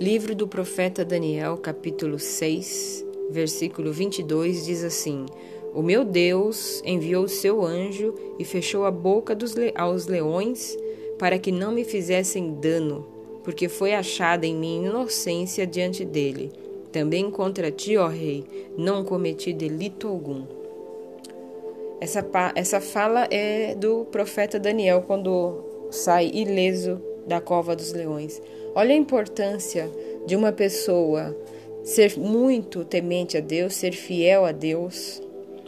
Livro do profeta Daniel, capítulo 6, versículo 22 diz assim: O meu Deus enviou o seu anjo e fechou a boca le aos leões para que não me fizessem dano, porque foi achada em mim inocência diante dele. Também contra ti, ó rei, não cometi delito algum. Essa, essa fala é do profeta Daniel quando sai ileso da cova dos leões. Olha a importância de uma pessoa ser muito temente a Deus, ser fiel a Deus,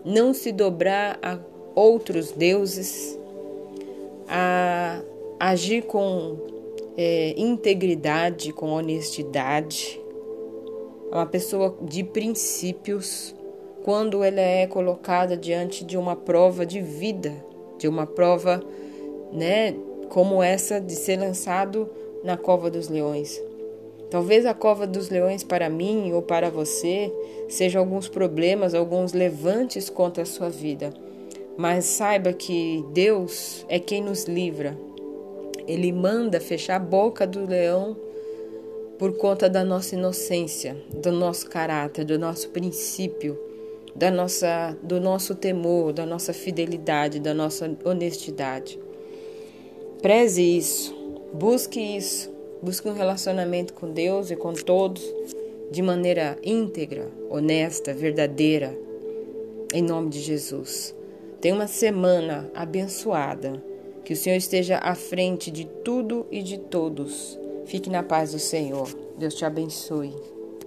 não se dobrar a outros deuses, a agir com é, integridade, com honestidade. É uma pessoa de princípios quando ela é colocada diante de uma prova de vida, de uma prova, né, como essa de ser lançado na cova dos leões. Talvez a cova dos leões para mim ou para você seja alguns problemas, alguns levantes contra a sua vida. Mas saiba que Deus é quem nos livra. Ele manda fechar a boca do leão por conta da nossa inocência, do nosso caráter, do nosso princípio, da nossa, do nosso temor, da nossa fidelidade, da nossa honestidade. Preze isso, busque isso, busque um relacionamento com Deus e com todos de maneira íntegra, honesta, verdadeira, em nome de Jesus. Tenha uma semana abençoada que o Senhor esteja à frente de tudo e de todos. Fique na paz do Senhor. Deus te abençoe.